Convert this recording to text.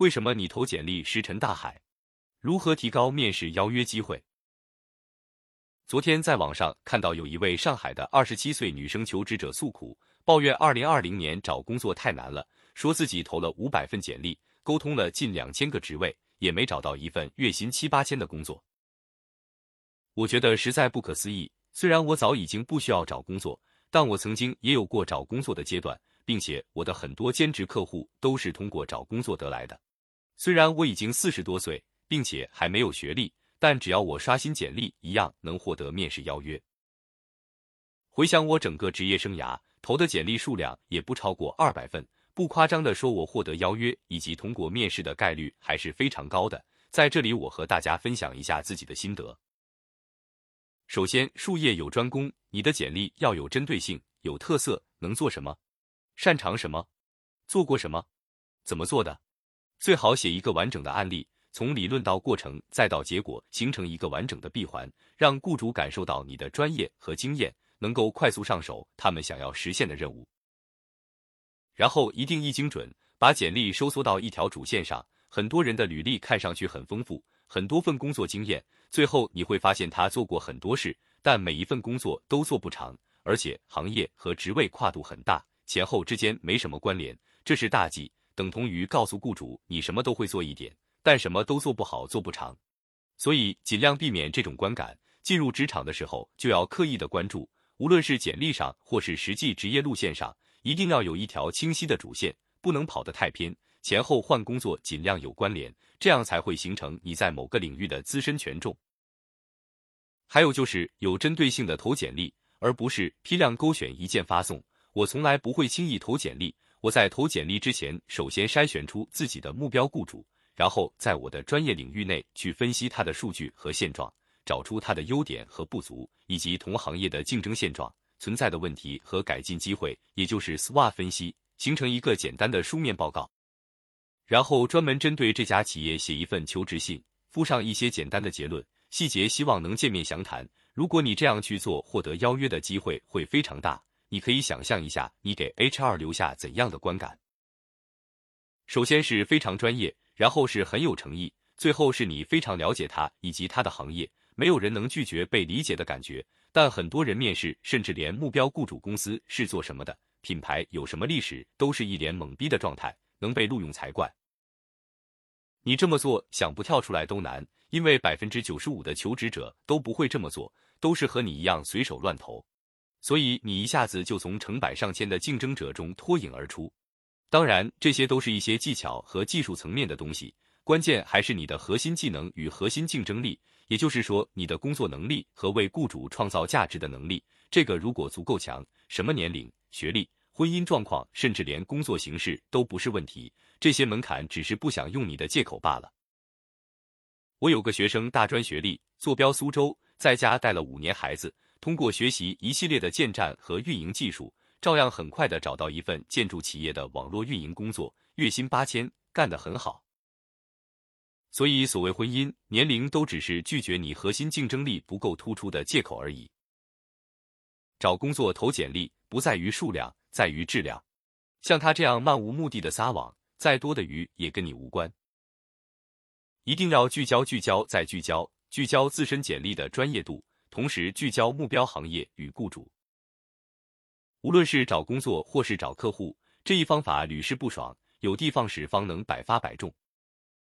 为什么你投简历石沉大海？如何提高面试邀约机会？昨天在网上看到有一位上海的二十七岁女生求职者诉苦，抱怨二零二零年找工作太难了，说自己投了五百份简历，沟通了近两千个职位，也没找到一份月薪七八千的工作。我觉得实在不可思议。虽然我早已经不需要找工作，但我曾经也有过找工作的阶段，并且我的很多兼职客户都是通过找工作得来的。虽然我已经四十多岁，并且还没有学历，但只要我刷新简历，一样能获得面试邀约。回想我整个职业生涯，投的简历数量也不超过二百份，不夸张的说，我获得邀约以及通过面试的概率还是非常高的。在这里，我和大家分享一下自己的心得。首先，术业有专攻，你的简历要有针对性、有特色，能做什么，擅长什么，做过什么，怎么做的。最好写一个完整的案例，从理论到过程再到结果，形成一个完整的闭环，让雇主感受到你的专业和经验，能够快速上手他们想要实现的任务。然后一定一精准，把简历收缩到一条主线上。很多人的履历看上去很丰富，很多份工作经验，最后你会发现他做过很多事，但每一份工作都做不长，而且行业和职位跨度很大，前后之间没什么关联，这是大忌。等同于告诉雇主，你什么都会做一点，但什么都做不好、做不长。所以尽量避免这种观感。进入职场的时候，就要刻意的关注，无论是简历上或是实际职业路线上，一定要有一条清晰的主线，不能跑得太偏。前后换工作尽量有关联，这样才会形成你在某个领域的资深权重。还有就是有针对性的投简历，而不是批量勾选一键发送。我从来不会轻易投简历。我在投简历之前，首先筛选出自己的目标雇主，然后在我的专业领域内去分析他的数据和现状，找出他的优点和不足，以及同行业的竞争现状、存在的问题和改进机会，也就是 SWOT 分析，形成一个简单的书面报告。然后专门针对这家企业写一份求职信，附上一些简单的结论，细节希望能见面详谈。如果你这样去做，获得邀约的机会会非常大。你可以想象一下，你给 HR 留下怎样的观感？首先是非常专业，然后是很有诚意，最后是你非常了解他以及他的行业。没有人能拒绝被理解的感觉，但很多人面试，甚至连目标雇主公司是做什么的、品牌有什么历史，都是一脸懵逼的状态，能被录用才怪。你这么做，想不跳出来都难，因为百分之九十五的求职者都不会这么做，都是和你一样随手乱投。所以你一下子就从成百上千的竞争者中脱颖而出。当然，这些都是一些技巧和技术层面的东西，关键还是你的核心技能与核心竞争力，也就是说你的工作能力和为雇主创造价值的能力。这个如果足够强，什么年龄、学历、婚姻状况，甚至连工作形式都不是问题。这些门槛只是不想用你的借口罢了。我有个学生，大专学历，坐标苏州，在家带了五年孩子。通过学习一系列的建站和运营技术，照样很快的找到一份建筑企业的网络运营工作，月薪八千，干得很好。所以，所谓婚姻、年龄都只是拒绝你核心竞争力不够突出的借口而已。找工作投简历不在于数量，在于质量。像他这样漫无目的的撒网，再多的鱼也跟你无关。一定要聚焦、聚焦再聚焦，聚焦自身简历的专业度。同时聚焦目标行业与雇主，无论是找工作或是找客户，这一方法屡试不爽。有的放矢方能百发百中。